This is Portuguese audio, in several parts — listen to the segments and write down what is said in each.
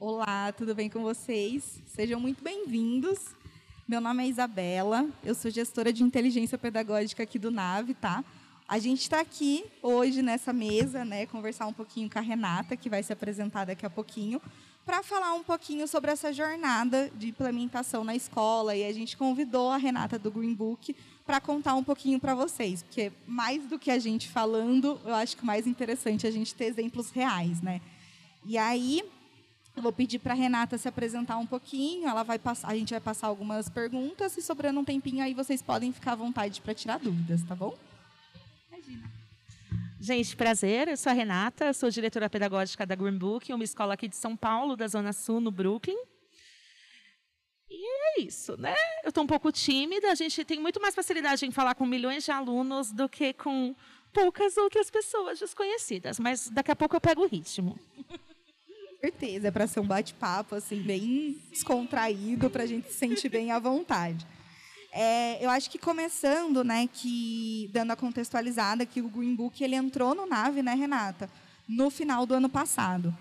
Olá, tudo bem com vocês? Sejam muito bem-vindos. Meu nome é Isabela, eu sou gestora de inteligência pedagógica aqui do NAVE, tá? A gente está aqui hoje nessa mesa, né, conversar um pouquinho com a Renata, que vai se apresentar daqui a pouquinho, para falar um pouquinho sobre essa jornada de implementação na escola. E a gente convidou a Renata do Green Book para contar um pouquinho para vocês, porque mais do que a gente falando, eu acho que o mais interessante é a gente ter exemplos reais, né? E aí, vou pedir para a Renata se apresentar um pouquinho. Ela vai passar, a gente vai passar algumas perguntas e sobrando um tempinho aí vocês podem ficar à vontade para tirar dúvidas, tá bom? Imagina. Gente, prazer. Eu sou a Renata, sou diretora pedagógica da Green Book, uma escola aqui de São Paulo, da Zona Sul, no Brooklyn. E é isso, né? Eu estou um pouco tímida. A gente tem muito mais facilidade em falar com milhões de alunos do que com poucas outras pessoas desconhecidas. Mas daqui a pouco eu pego o ritmo certeza, é para ser um bate-papo assim bem descontraído, para a gente se sentir bem à vontade. É, eu acho que começando, né, que dando a contextualizada que o Green Book ele entrou no Nave, né, Renata, no final do ano passado.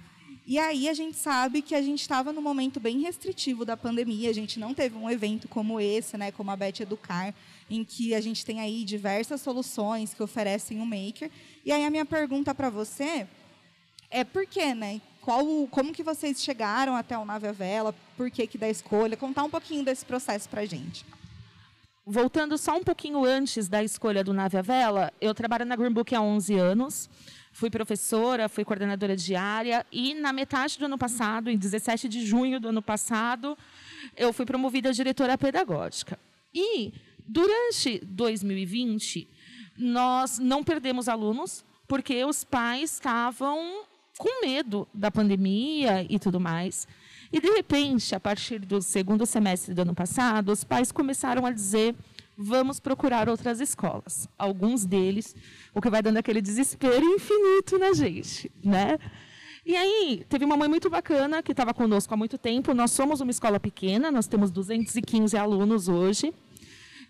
E aí a gente sabe que a gente estava num momento bem restritivo da pandemia, a gente não teve um evento como esse, né, como a Bet Educar, em que a gente tem aí diversas soluções que oferecem o um Maker. E aí a minha pergunta para você é por quê, né? Qual, como que vocês chegaram até o Nave Vela? Por que, que da escolha? Contar um pouquinho desse processo para a gente. Voltando só um pouquinho antes da escolha do Nave Vela, eu trabalho na Green Book há 11 anos. Fui professora, fui coordenadora diária e na metade do ano passado, em 17 de junho do ano passado, eu fui promovida a diretora pedagógica. E durante 2020, nós não perdemos alunos, porque os pais estavam com medo da pandemia e tudo mais. E, de repente, a partir do segundo semestre do ano passado, os pais começaram a dizer: vamos procurar outras escolas. Alguns deles, o que vai dando aquele desespero infinito na gente, né? E aí, teve uma mãe muito bacana que estava conosco há muito tempo. Nós somos uma escola pequena, nós temos 215 alunos hoje.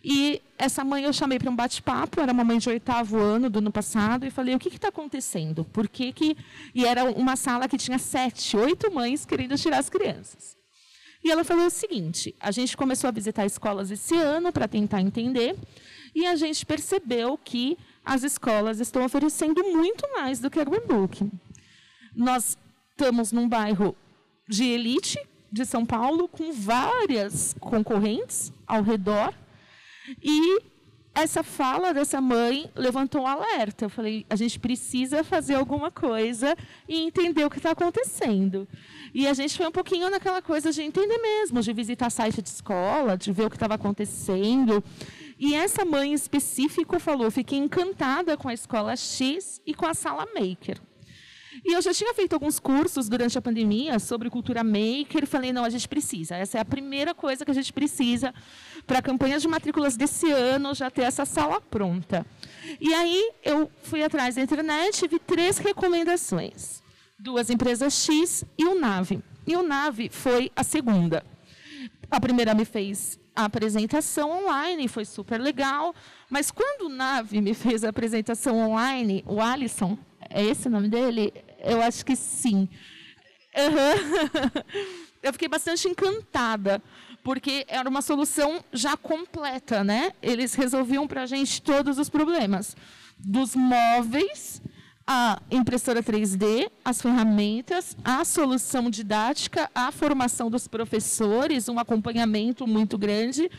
E essa mãe eu chamei para um bate-papo, era uma mãe de oitavo ano do ano passado, e falei, o que está acontecendo? Por que que... E era uma sala que tinha sete, oito mães querendo tirar as crianças. E ela falou o seguinte, a gente começou a visitar escolas esse ano para tentar entender, e a gente percebeu que as escolas estão oferecendo muito mais do que a Green Book. Nós estamos num bairro de elite de São Paulo, com várias concorrentes ao redor, e essa fala dessa mãe levantou um alerta. Eu falei, a gente precisa fazer alguma coisa e entender o que está acontecendo. E a gente foi um pouquinho naquela coisa de entender mesmo, de visitar site de escola, de ver o que estava acontecendo. E essa mãe em específico falou, fiquei encantada com a escola X e com a sala Maker. E eu já tinha feito alguns cursos durante a pandemia sobre cultura maker falei, não, a gente precisa. Essa é a primeira coisa que a gente precisa para a campanha de matrículas desse ano já ter essa sala pronta. E aí eu fui atrás da internet e vi três recomendações. Duas empresas X e o Nave. E o Nave foi a segunda. A primeira me fez a apresentação online, foi super legal. Mas quando o Nave me fez a apresentação online, o Alisson, é esse o nome dele? Eu acho que sim. Uhum. Eu fiquei bastante encantada, porque era uma solução já completa, né? Eles resolviam para a gente todos os problemas, dos móveis, a impressora 3D, as ferramentas, a solução didática, a formação dos professores, um acompanhamento muito grande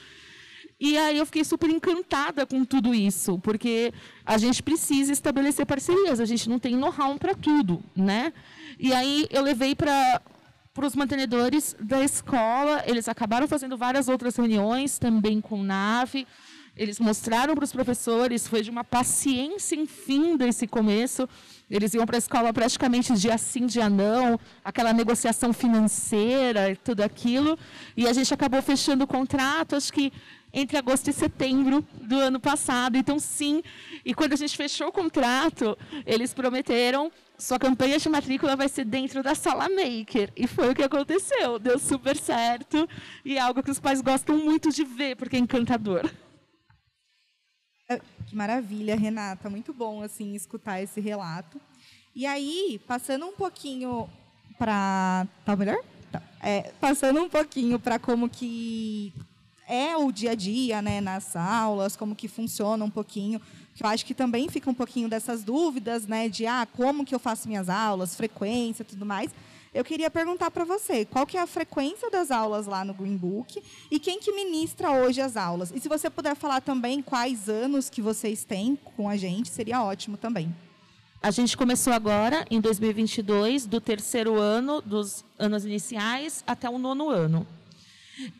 e aí eu fiquei super encantada com tudo isso, porque a gente precisa estabelecer parcerias, a gente não tem know-how para tudo, né? E aí eu levei para para os mantenedores da escola, eles acabaram fazendo várias outras reuniões também com nave. Eles mostraram para os professores, foi de uma paciência infinda esse começo. Eles iam para a escola praticamente dia sim, dia não, aquela negociação financeira tudo aquilo. E a gente acabou fechando o contrato, acho que entre agosto e setembro do ano passado. Então, sim. E quando a gente fechou o contrato, eles prometeram sua campanha de matrícula vai ser dentro da sala maker. E foi o que aconteceu. Deu super certo. E é algo que os pais gostam muito de ver, porque é encantador. É, que maravilha, Renata. Muito bom assim escutar esse relato. E aí, passando um pouquinho para. Tá melhor? É, passando um pouquinho para como que é o dia a dia, né, nas aulas, como que funciona um pouquinho, que eu acho que também fica um pouquinho dessas dúvidas, né, de ah, como que eu faço minhas aulas, frequência, tudo mais. Eu queria perguntar para você, qual que é a frequência das aulas lá no Green Book e quem que ministra hoje as aulas? E se você puder falar também quais anos que vocês têm com a gente, seria ótimo também. A gente começou agora, em 2022, do terceiro ano, dos anos iniciais, até o nono ano.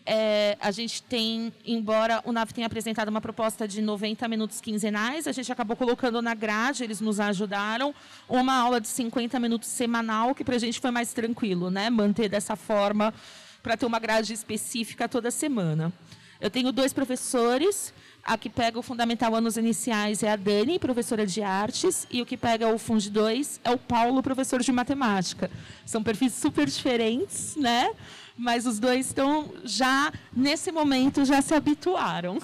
É, a gente tem, embora o NAV tenha apresentado uma proposta de 90 minutos quinzenais, a gente acabou colocando na grade, eles nos ajudaram, uma aula de 50 minutos semanal, que para a gente foi mais tranquilo, né? Manter dessa forma para ter uma grade específica toda semana. Eu tenho dois professores, a que pega o Fundamental Anos Iniciais é a Dani, professora de artes, e o que pega o Fund 2 é o Paulo, professor de matemática. São perfis super diferentes, né? Mas os dois estão já, nesse momento, já se habituaram.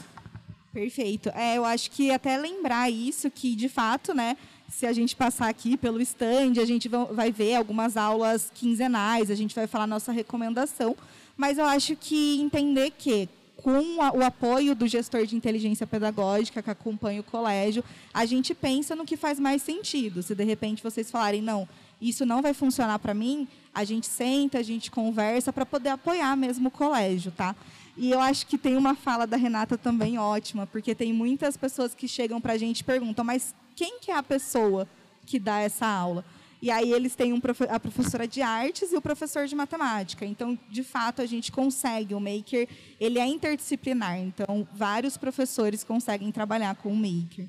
Perfeito. É, eu acho que até lembrar isso, que de fato, né, se a gente passar aqui pelo stand, a gente vai ver algumas aulas quinzenais, a gente vai falar nossa recomendação, mas eu acho que entender que com o apoio do gestor de inteligência pedagógica que acompanha o colégio, a gente pensa no que faz mais sentido. Se de repente vocês falarem, não, isso não vai funcionar para mim, a gente senta, a gente conversa para poder apoiar mesmo o colégio, tá? E eu acho que tem uma fala da Renata também ótima, porque tem muitas pessoas que chegam para a gente e perguntam, mas quem que é a pessoa que dá essa aula? E aí eles têm um, a professora de artes e o professor de matemática. Então, de fato, a gente consegue. O Maker, ele é interdisciplinar. Então, vários professores conseguem trabalhar com o Maker.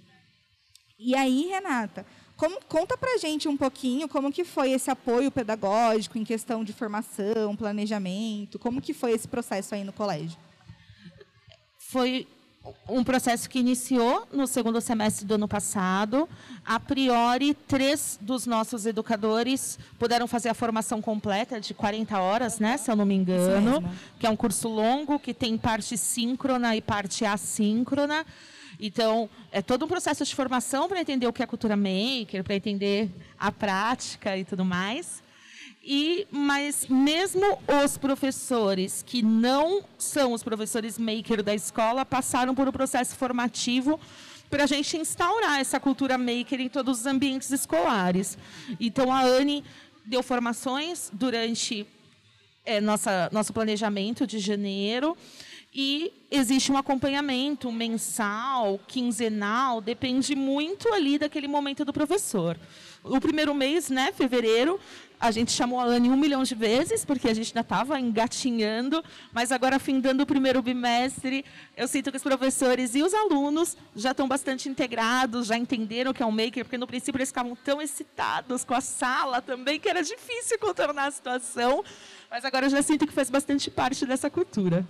E aí, Renata, como, conta para gente um pouquinho como que foi esse apoio pedagógico em questão de formação, planejamento, como que foi esse processo aí no colégio? Foi um processo que iniciou no segundo semestre do ano passado. A priori, três dos nossos educadores puderam fazer a formação completa de 40 horas, né, se eu não me engano, que é um curso longo que tem parte síncrona e parte assíncrona. Então, é todo um processo de formação para entender o que é cultura maker, para entender a prática e tudo mais. E, mas mesmo os professores que não são os professores maker da escola passaram por um processo formativo para a gente instaurar essa cultura maker em todos os ambientes escolares. Então a Anne deu formações durante é, nossa, nosso planejamento de janeiro e existe um acompanhamento mensal, quinzenal, depende muito ali daquele momento do professor. O primeiro mês, né, fevereiro, a gente chamou a Anne um milhão de vezes, porque a gente ainda estava engatinhando, mas agora, findando o primeiro bimestre, eu sinto que os professores e os alunos já estão bastante integrados, já entenderam o que é um maker, porque no princípio eles ficavam tão excitados com a sala também, que era difícil contornar a situação, mas agora eu já sinto que faz bastante parte dessa cultura.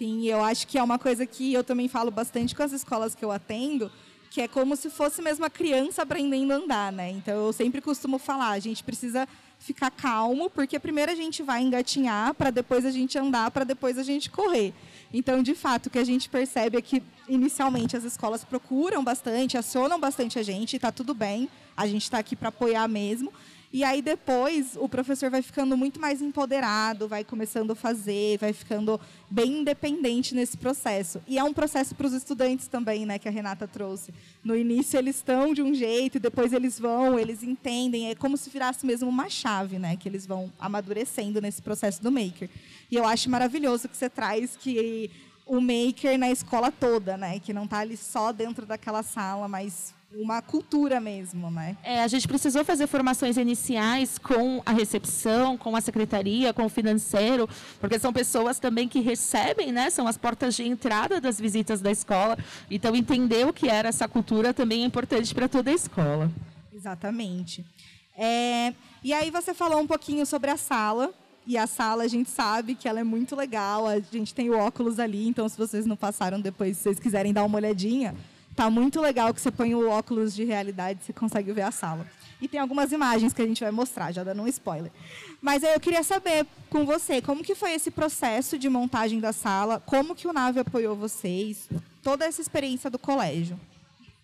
Sim, eu acho que é uma coisa que eu também falo bastante com as escolas que eu atendo, que é como se fosse mesmo a criança aprendendo a andar, né? Então eu sempre costumo falar, a gente precisa ficar calmo, porque primeiro a gente vai engatinhar para depois a gente andar, para depois a gente correr. Então, de fato, o que a gente percebe é que inicialmente as escolas procuram bastante, acionam bastante a gente, está tudo bem, a gente está aqui para apoiar mesmo. E aí depois o professor vai ficando muito mais empoderado, vai começando a fazer, vai ficando bem independente nesse processo. E é um processo para os estudantes também, né, que a Renata trouxe. No início eles estão de um jeito, depois eles vão, eles entendem, é como se virasse mesmo uma chave, né, que eles vão amadurecendo nesse processo do maker. E eu acho maravilhoso que você traz que o maker na escola toda, né, que não está ali só dentro daquela sala, mas uma cultura mesmo, né? É, a gente precisou fazer formações iniciais com a recepção, com a secretaria, com o financeiro, porque são pessoas também que recebem, né? São as portas de entrada das visitas da escola. Então, entender o que era essa cultura também é importante para toda a escola. Exatamente. É, e aí você falou um pouquinho sobre a sala. E a sala a gente sabe que ela é muito legal. A gente tem o óculos ali, então se vocês não passaram depois, se vocês quiserem dar uma olhadinha, Tá muito legal que você põe o óculos de realidade, você consegue ver a sala. E tem algumas imagens que a gente vai mostrar, já dando um spoiler. Mas eu queria saber com você, como que foi esse processo de montagem da sala? Como que o Nave apoiou vocês? Toda essa experiência do colégio.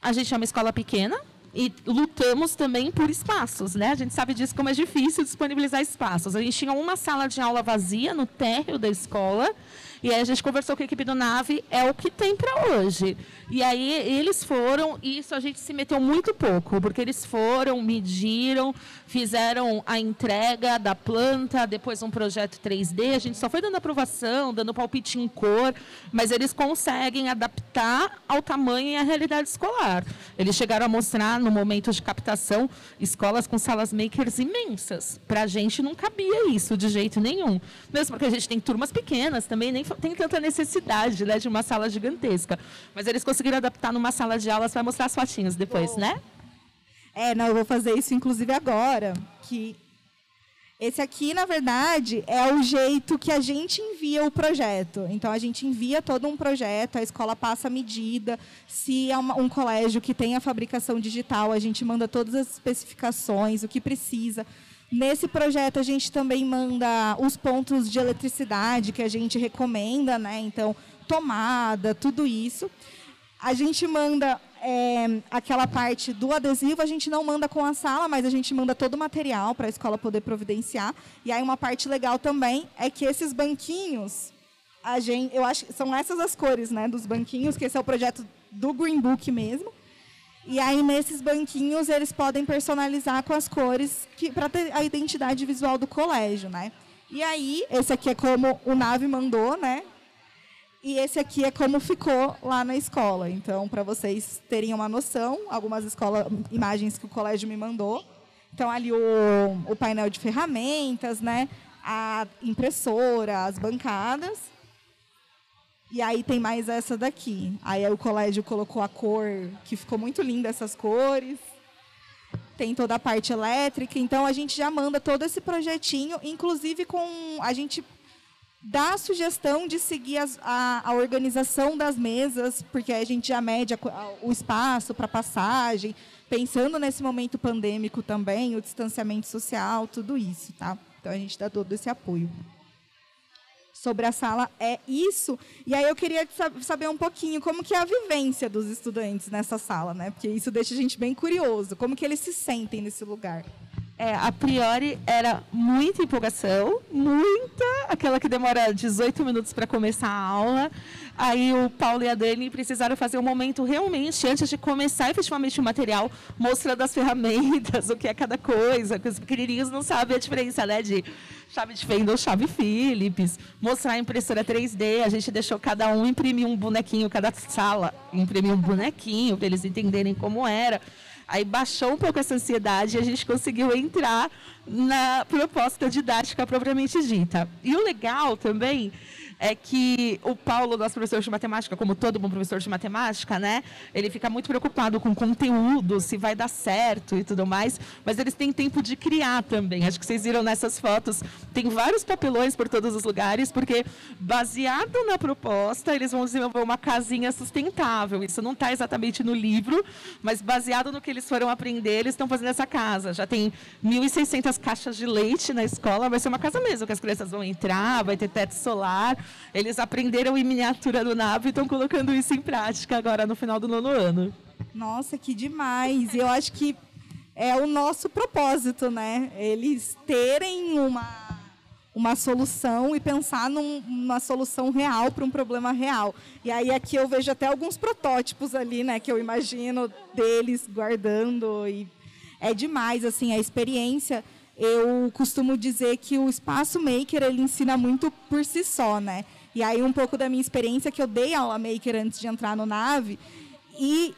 A gente é uma escola pequena, e lutamos também por espaços, né? A gente sabe disso como é difícil disponibilizar espaços. A gente tinha uma sala de aula vazia no térreo da escola e aí a gente conversou com a equipe do Nave, é o que tem para hoje. E aí eles foram, e isso a gente se meteu muito pouco, porque eles foram, mediram, fizeram a entrega da planta, depois um projeto 3D, a gente só foi dando aprovação, dando palpite em cor, mas eles conseguem adaptar ao tamanho e à realidade escolar. Eles chegaram a mostrar, no momento de captação, escolas com salas makers imensas. Para a gente não cabia isso de jeito nenhum. Mesmo porque a gente tem turmas pequenas também, nem tem tanta necessidade né, de uma sala gigantesca. Mas eles conseguiram adaptar numa sala de aulas, vai mostrar as fotinhas depois, Bom. né? É, não, eu vou fazer isso inclusive agora, que esse aqui, na verdade, é o jeito que a gente envia o projeto. Então, a gente envia todo um projeto, a escola passa a medida. Se é um colégio que tem a fabricação digital, a gente manda todas as especificações, o que precisa. Nesse projeto, a gente também manda os pontos de eletricidade que a gente recomenda, né? Então, tomada, tudo isso. A gente manda é, aquela parte do adesivo, a gente não manda com a sala, mas a gente manda todo o material para a escola poder providenciar. E aí uma parte legal também é que esses banquinhos, a gente, eu acho são essas as cores né, dos banquinhos, que esse é o projeto do Green Book mesmo. E aí, nesses banquinhos, eles podem personalizar com as cores para ter a identidade visual do colégio, né? E aí, esse aqui é como o Nave mandou, né? E esse aqui é como ficou lá na escola. Então, para vocês terem uma noção, algumas escolas, imagens que o colégio me mandou. Então, ali o, o painel de ferramentas, né? A impressora, as bancadas. E aí tem mais essa daqui. Aí o colégio colocou a cor, que ficou muito linda essas cores. Tem toda a parte elétrica, então a gente já manda todo esse projetinho, inclusive com a gente dá a sugestão de seguir as, a, a, organização das mesas, porque a gente já mede o espaço para passagem, pensando nesse momento pandêmico também, o distanciamento social, tudo isso, tá? Então a gente dá todo esse apoio. Sobre a sala é isso. E aí eu queria saber um pouquinho como que é a vivência dos estudantes nessa sala, né? Porque isso deixa a gente bem curioso. Como que eles se sentem nesse lugar? É, a priori era muita empolgação, muita, aquela que demora 18 minutos para começar a aula. Aí o Paulo e a Dani precisaram fazer um momento realmente, antes de começar efetivamente o material, mostrando as ferramentas, o que é cada coisa, que os pequenininhos não sabem a diferença, né, de chave de fenda ou chave Philips, mostrar a impressora 3D, a gente deixou cada um imprimir um bonequinho, cada sala imprimir um bonequinho, para eles entenderem como era. Aí baixou um pouco essa ansiedade e a gente conseguiu entrar na proposta didática propriamente dita. E o legal também é que o Paulo, nosso professor de matemática, como todo bom professor de matemática, né, ele fica muito preocupado com conteúdo, se vai dar certo e tudo mais, mas eles têm tempo de criar também. Acho que vocês viram nessas fotos, tem vários papelões por todos os lugares, porque baseado na proposta, eles vão desenvolver uma casinha sustentável. Isso não está exatamente no livro, mas baseado no que eles foram aprender, eles estão fazendo essa casa. Já tem 1.600 caixas de leite na escola, vai ser uma casa mesmo, que as crianças vão entrar, vai ter teto solar, eles aprenderam em miniatura do nave e estão colocando isso em prática agora no final do nono ano. Nossa, que demais! Eu acho que é o nosso propósito, né? Eles terem uma uma solução e pensar numa solução real para um problema real. E aí aqui eu vejo até alguns protótipos ali, né, que eu imagino deles guardando e é demais assim a experiência eu costumo dizer que o espaço maker ele ensina muito por si só, né? E aí um pouco da minha experiência que eu dei aula maker antes de entrar no nave e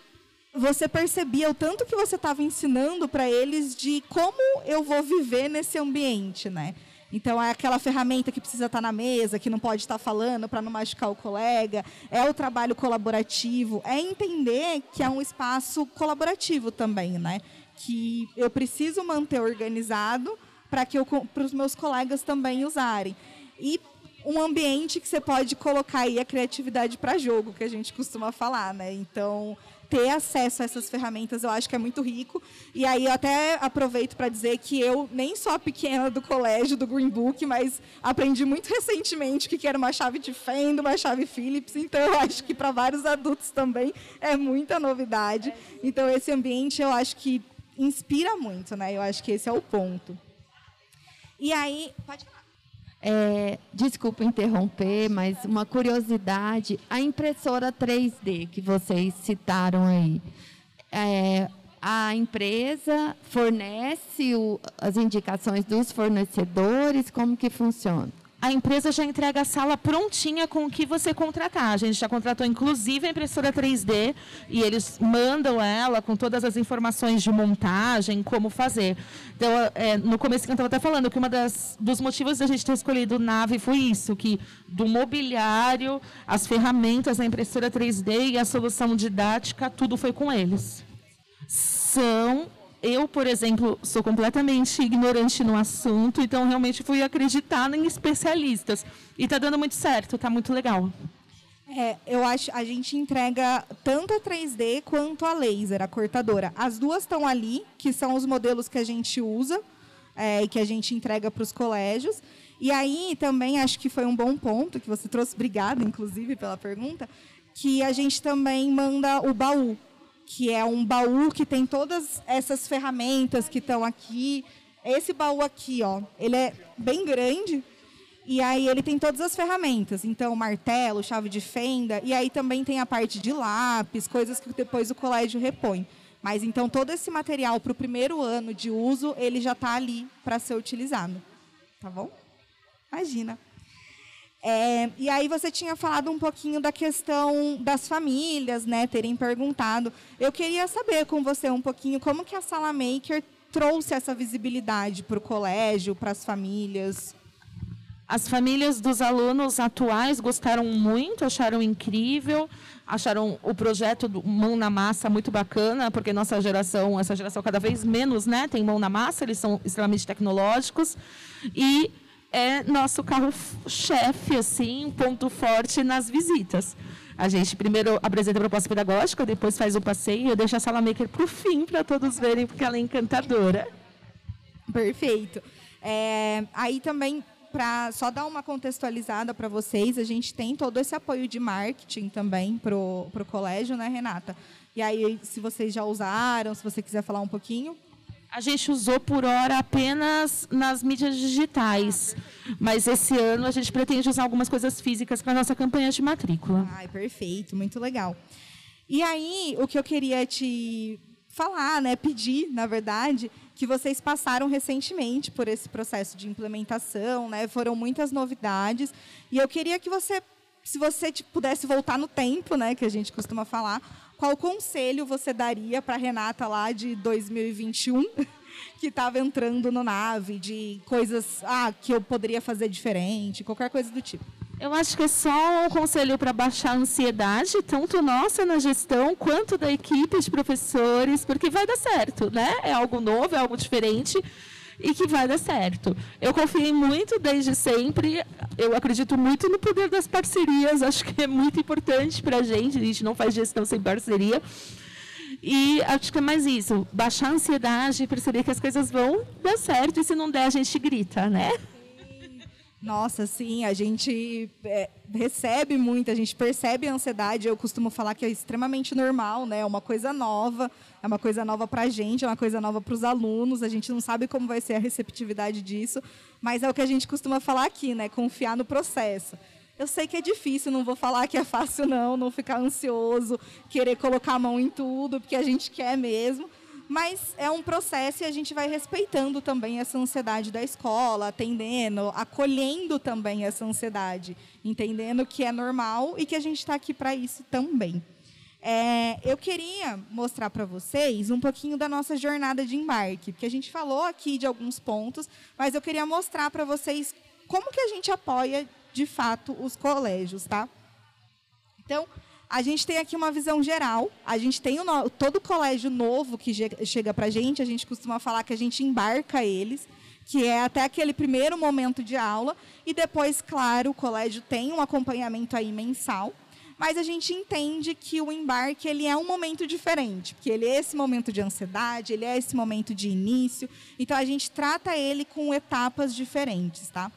você percebia o tanto que você estava ensinando para eles de como eu vou viver nesse ambiente, né? Então, é aquela ferramenta que precisa estar tá na mesa, que não pode estar falando para não machucar o colega, é o trabalho colaborativo, é entender que é um espaço colaborativo também, né? Que eu preciso manter organizado para que para os meus colegas também usarem. E um ambiente que você pode colocar aí a criatividade para jogo, que a gente costuma falar, né? Então, ter acesso a essas ferramentas, eu acho que é muito rico. E aí eu até aproveito para dizer que eu nem sou a pequena do colégio do Green Book, mas aprendi muito recentemente que era uma chave de Fendo, uma chave Philips. Então eu acho que para vários adultos também é muita novidade. Então esse ambiente eu acho que inspira muito, né? Eu acho que esse é o ponto. E aí, pode falar. É, desculpa interromper, mas uma curiosidade: a impressora 3D que vocês citaram aí, é, a empresa fornece o, as indicações dos fornecedores? Como que funciona? A empresa já entrega a sala prontinha com o que você contratar. A gente já contratou, inclusive, a impressora 3D e eles mandam ela com todas as informações de montagem, como fazer. Então, é, no começo que eu estava até falando que das dos motivos da gente ter escolhido nave foi isso, que do mobiliário, as ferramentas, a impressora 3D e a solução didática, tudo foi com eles. São eu, por exemplo, sou completamente ignorante no assunto, então realmente fui acreditar em especialistas. E está dando muito certo, está muito legal. É, eu acho a gente entrega tanto a 3D quanto a laser, a cortadora. As duas estão ali, que são os modelos que a gente usa é, e que a gente entrega para os colégios. E aí também acho que foi um bom ponto que você trouxe, obrigada, inclusive, pela pergunta, que a gente também manda o baú que é um baú que tem todas essas ferramentas que estão aqui. Esse baú aqui, ó, ele é bem grande e aí ele tem todas as ferramentas. Então, martelo, chave de fenda e aí também tem a parte de lápis, coisas que depois o colégio repõe. Mas então todo esse material para o primeiro ano de uso, ele já está ali para ser utilizado. Tá bom? Imagina. É, e aí você tinha falado um pouquinho da questão das famílias, né, terem perguntado. Eu queria saber com você um pouquinho como que a Sala Maker trouxe essa visibilidade para o colégio, para as famílias. As famílias dos alunos atuais gostaram muito, acharam incrível, acharam o projeto Mão na Massa muito bacana, porque nossa geração, essa geração cada vez menos, né, tem mão na massa, eles são extremamente tecnológicos e é nosso carro-chefe, assim, ponto forte nas visitas. A gente primeiro apresenta a proposta pedagógica, depois faz o passeio e deixa a sala maker para o fim, para todos verem, porque ela é encantadora. Perfeito. É, aí também, para só dar uma contextualizada para vocês, a gente tem todo esse apoio de marketing também para o colégio, né, Renata? E aí, se vocês já usaram, se você quiser falar um pouquinho. A gente usou por hora apenas nas mídias digitais, mas esse ano a gente pretende usar algumas coisas físicas para nossa campanha de matrícula. Ai, perfeito, muito legal. E aí, o que eu queria te falar, né, pedir, na verdade, que vocês passaram recentemente por esse processo de implementação, né? Foram muitas novidades, e eu queria que você, se você tipo, pudesse voltar no tempo, né, que a gente costuma falar, qual conselho você daria para Renata lá de 2021, que estava entrando no nave, de coisas ah, que eu poderia fazer diferente, qualquer coisa do tipo? Eu acho que é só um conselho para baixar a ansiedade, tanto nossa na gestão, quanto da equipe de professores, porque vai dar certo, né? É algo novo, é algo diferente e que vai dar certo. Eu confiei muito desde sempre, eu acredito muito no poder das parcerias, acho que é muito importante para a gente, a gente não faz gestão sem parceria. E acho que é mais isso, baixar a ansiedade e perceber que as coisas vão dar certo e se não der a gente grita, né? Nossa, sim, a gente é, recebe muito, a gente percebe a ansiedade. Eu costumo falar que é extremamente normal, né? É uma coisa nova, é uma coisa nova para a gente, é uma coisa nova para os alunos. A gente não sabe como vai ser a receptividade disso, mas é o que a gente costuma falar aqui, né? Confiar no processo. Eu sei que é difícil, não vou falar que é fácil, não, não ficar ansioso, querer colocar a mão em tudo, porque a gente quer mesmo. Mas é um processo e a gente vai respeitando também essa ansiedade da escola, atendendo, acolhendo também essa ansiedade, entendendo que é normal e que a gente está aqui para isso também. É, eu queria mostrar para vocês um pouquinho da nossa jornada de embarque, porque a gente falou aqui de alguns pontos, mas eu queria mostrar para vocês como que a gente apoia de fato os colégios, tá? Então, a gente tem aqui uma visão geral. A gente tem o, todo colégio novo que chega para a gente, a gente costuma falar que a gente embarca eles, que é até aquele primeiro momento de aula. E depois, claro, o colégio tem um acompanhamento aí mensal. mas a gente entende que o embarque ele é um momento diferente, porque ele é esse momento de ansiedade, ele é esse momento de início, então a gente trata ele com etapas diferentes, tá?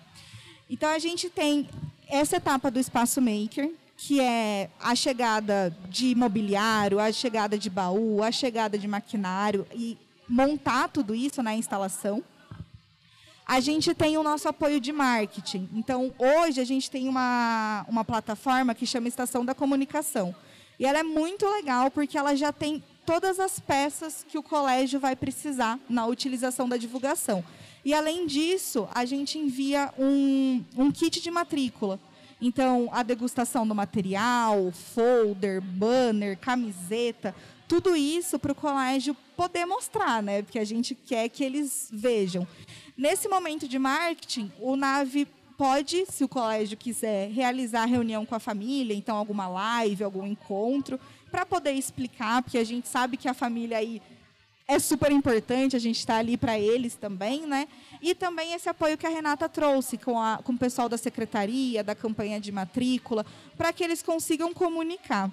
Então a gente tem essa etapa do espaço maker, que é a chegada de mobiliário, a chegada de baú, a chegada de maquinário e montar tudo isso na instalação. A gente tem o nosso apoio de marketing. Então, hoje a gente tem uma, uma plataforma que chama Estação da Comunicação. E ela é muito legal porque ela já tem todas as peças que o colégio vai precisar na utilização da divulgação. E, além disso, a gente envia um, um kit de matrícula. Então, a degustação do material, folder, banner, camiseta, tudo isso para o colégio poder mostrar, né? Porque a gente quer que eles vejam. Nesse momento de marketing, o NAVE pode, se o colégio quiser, realizar reunião com a família, então alguma live, algum encontro, para poder explicar, porque a gente sabe que a família aí é super importante, a gente está ali para eles também, né? E também esse apoio que a Renata trouxe com, a, com o pessoal da secretaria, da campanha de matrícula, para que eles consigam comunicar.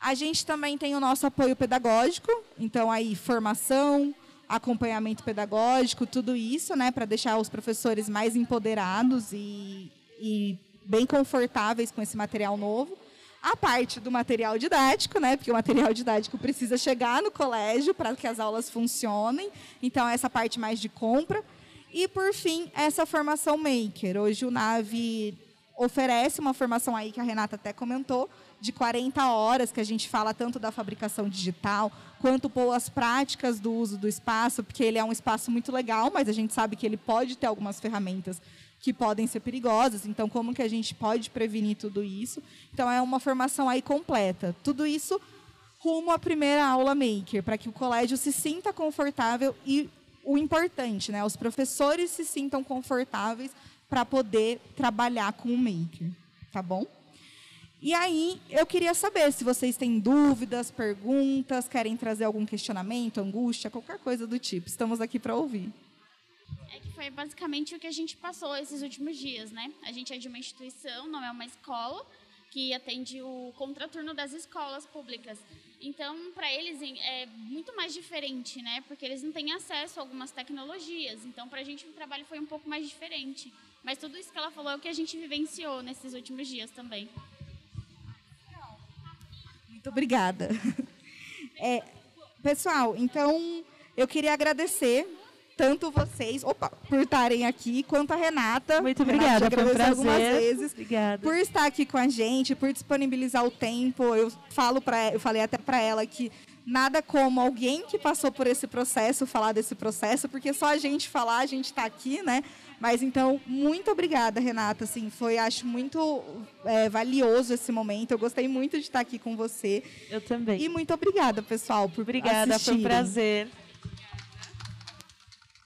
A gente também tem o nosso apoio pedagógico, então aí formação, acompanhamento pedagógico, tudo isso, né, para deixar os professores mais empoderados e, e bem confortáveis com esse material novo. A parte do material didático, né, porque o material didático precisa chegar no colégio para que as aulas funcionem. Então essa parte mais de compra. E por fim, essa formação maker. Hoje o Nave oferece uma formação aí que a Renata até comentou, de 40 horas, que a gente fala tanto da fabricação digital, quanto as práticas do uso do espaço, porque ele é um espaço muito legal, mas a gente sabe que ele pode ter algumas ferramentas que podem ser perigosas. Então, como que a gente pode prevenir tudo isso? Então, é uma formação aí completa. Tudo isso rumo à primeira aula maker, para que o colégio se sinta confortável e o importante, né, os professores se sintam confortáveis para poder trabalhar com o maker, tá bom? E aí, eu queria saber se vocês têm dúvidas, perguntas, querem trazer algum questionamento, angústia, qualquer coisa do tipo. Estamos aqui para ouvir. Foi basicamente o que a gente passou esses últimos dias, né? A gente é de uma instituição, não é uma escola, que atende o contraturno das escolas públicas. Então, para eles é muito mais diferente, né? Porque eles não têm acesso a algumas tecnologias. Então, para a gente o trabalho foi um pouco mais diferente. Mas tudo isso que ela falou é o que a gente vivenciou nesses últimos dias também. Muito obrigada. É, pessoal, então eu queria agradecer tanto vocês, opa, por estarem aqui, quanto a Renata. Muito obrigada, Renata, foi um prazer. algumas vezes. Obrigada. Por estar aqui com a gente, por disponibilizar o tempo. Eu falo para, eu falei até para ela que nada como alguém que passou por esse processo falar desse processo, porque só a gente falar, a gente está aqui, né? Mas então, muito obrigada, Renata. Assim, foi, acho, muito é, valioso esse momento. Eu gostei muito de estar aqui com você. Eu também. E muito obrigada, pessoal, por Obrigada, assistirem. foi um prazer.